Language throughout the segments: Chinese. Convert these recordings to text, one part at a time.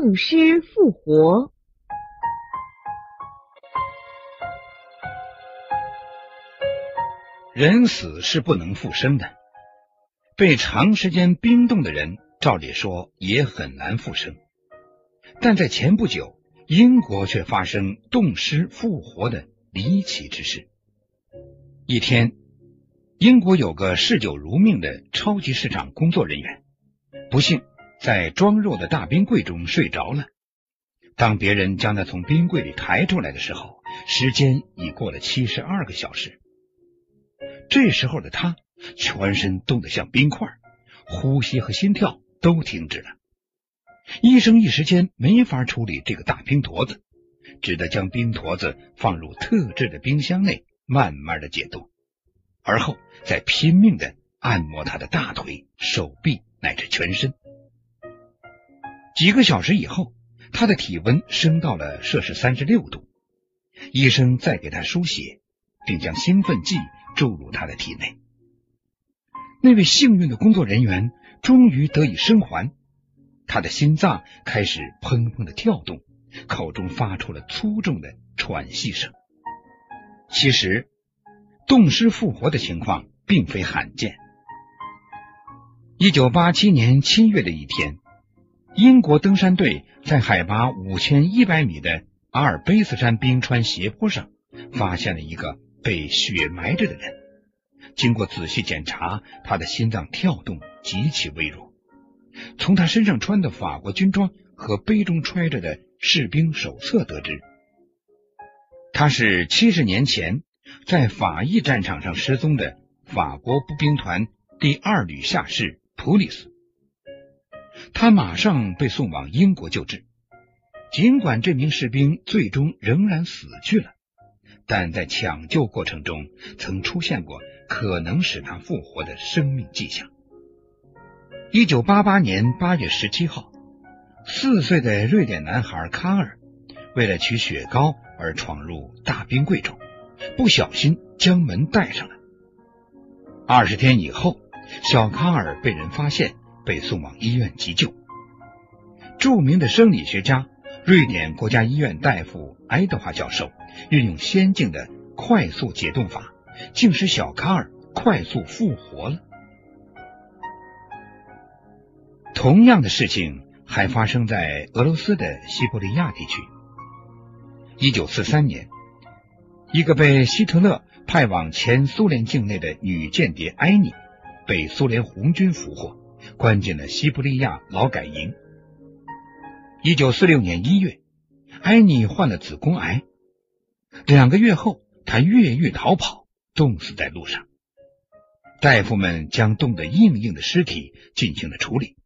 冻尸复活。人死是不能复生的，被长时间冰冻的人，照理说也很难复生。但在前不久，英国却发生冻尸复活的离奇之事。一天，英国有个嗜酒如命的超级市场工作人员，不幸在装肉的大冰柜中睡着了。当别人将他从冰柜里抬出来的时候，时间已过了七十二个小时。这时候的他，全身冻得像冰块，呼吸和心跳都停止了。医生一时间没法处理这个大冰坨子，只得将冰坨子放入特制的冰箱内，慢慢的解冻，而后再拼命的按摩他的大腿、手臂乃至全身。几个小时以后，他的体温升到了摄氏三十六度，医生再给他输血，并将兴奋剂。注入他的体内，那位幸运的工作人员终于得以生还，他的心脏开始砰砰的跳动，口中发出了粗重的喘息声。其实，冻尸复活的情况并非罕见。一九八七年七月的一天，英国登山队在海拔五千一百米的阿尔卑斯山冰川斜坡上发现了一个。被雪埋着的人，经过仔细检查，他的心脏跳动极其微弱。从他身上穿的法国军装和杯中揣着的士兵手册得知，他是七十年前在法意战场上失踪的法国步兵团第二旅下士普里斯。他马上被送往英国救治，尽管这名士兵最终仍然死去了。但在抢救过程中，曾出现过可能使他复活的生命迹象。一九八八年八月十七号，四岁的瑞典男孩卡尔为了取雪糕而闯入大冰柜中，不小心将门带上了。二十天以后，小卡尔被人发现，被送往医院急救。著名的生理学家、瑞典国家医院大夫爱德华教授。运用先进的快速解冻法，竟使小卡尔快速复活了。同样的事情还发生在俄罗斯的西伯利亚地区。一九四三年，一个被希特勒派往前苏联境内的女间谍埃妮被苏联红军俘获，关进了西伯利亚劳改营。一九四六年一月，埃妮患了子宫癌。两个月后，他越狱逃跑，冻死在路上。大夫们将冻得硬硬的尸体进行了处理。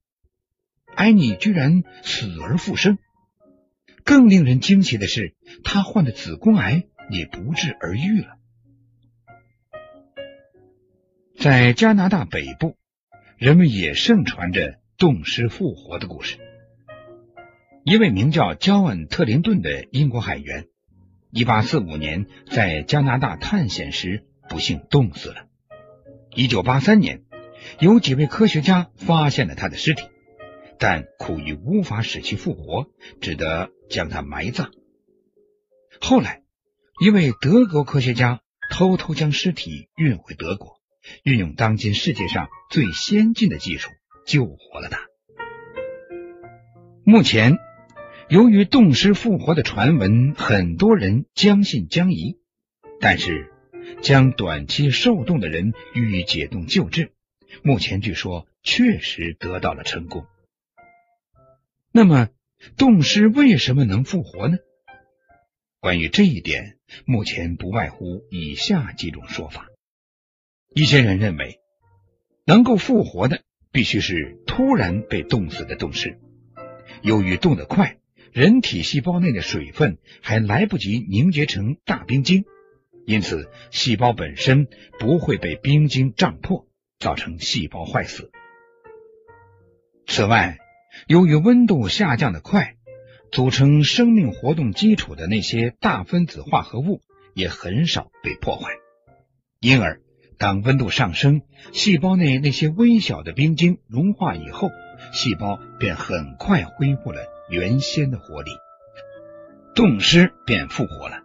埃妮居然死而复生。更令人惊奇的是，他患的子宫癌也不治而愈了。在加拿大北部，人们也盛传着冻尸复活的故事。一位名叫焦恩·特林顿的英国海员。一八四五年，在加拿大探险时不幸冻死了。一九八三年，有几位科学家发现了他的尸体，但苦于无法使其复活，只得将他埋葬。后来，一位德国科学家偷偷将尸体运回德国，运用当今世界上最先进的技术救活了他。目前。由于冻尸复活的传闻，很多人将信将疑。但是，将短期受冻的人予以解冻救治，目前据说确实得到了成功。那么，冻尸为什么能复活呢？关于这一点，目前不外乎以下几种说法：一些人认为，能够复活的必须是突然被冻死的冻尸，由于冻得快。人体细胞内的水分还来不及凝结成大冰晶，因此细胞本身不会被冰晶胀破，造成细胞坏死。此外，由于温度下降的快，组成生命活动基础的那些大分子化合物也很少被破坏，因而当温度上升，细胞内那些微小的冰晶融化以后，细胞便很快恢复了。原先的活力，冻尸便复活了。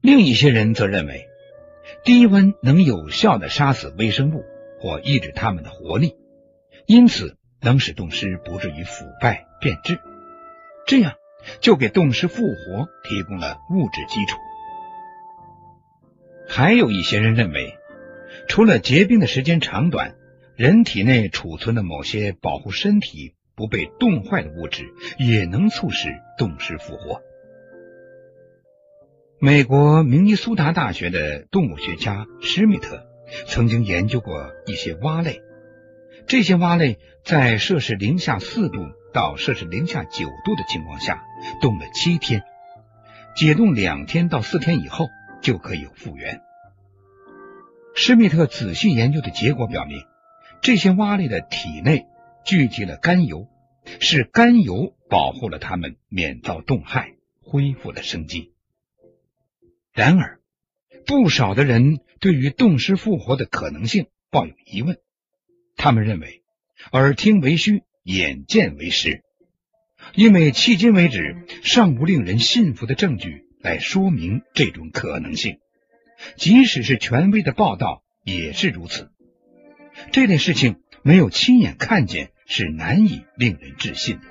另一些人则认为，低温能有效的杀死微生物或抑制它们的活力，因此能使冻尸不至于腐败变质，这样就给冻尸复活提供了物质基础。还有一些人认为，除了结冰的时间长短，人体内储存的某些保护身体不被冻坏的物质，也能促使冻尸复活。美国明尼苏达大学的动物学家施密特曾经研究过一些蛙类，这些蛙类在摄氏零下四度到摄氏零下九度的情况下冻了七天，解冻两天到四天以后。就可以复原。施密特仔细研究的结果表明，这些蛙类的体内聚集了甘油，是甘油保护了它们免遭冻害，恢复了生机。然而，不少的人对于冻尸复活的可能性抱有疑问，他们认为耳听为虚，眼见为实，因为迄今为止尚无令人信服的证据。来说明这种可能性，即使是权威的报道也是如此。这类事情没有亲眼看见是难以令人置信的。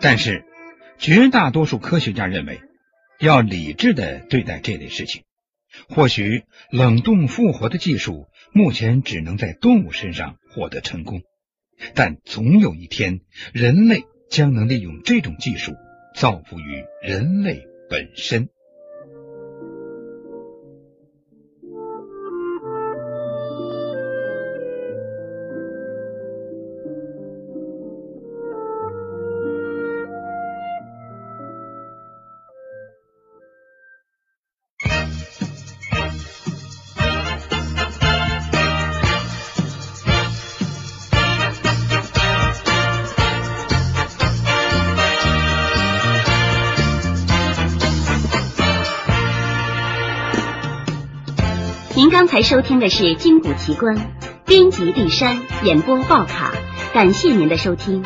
但是，绝大多数科学家认为，要理智的对待这类事情。或许冷冻复活的技术目前只能在动物身上获得成功，但总有一天，人类将能利用这种技术。造福于人类本身。您刚才收听的是《金谷奇观》，编辑丽珊，演播报卡，感谢您的收听。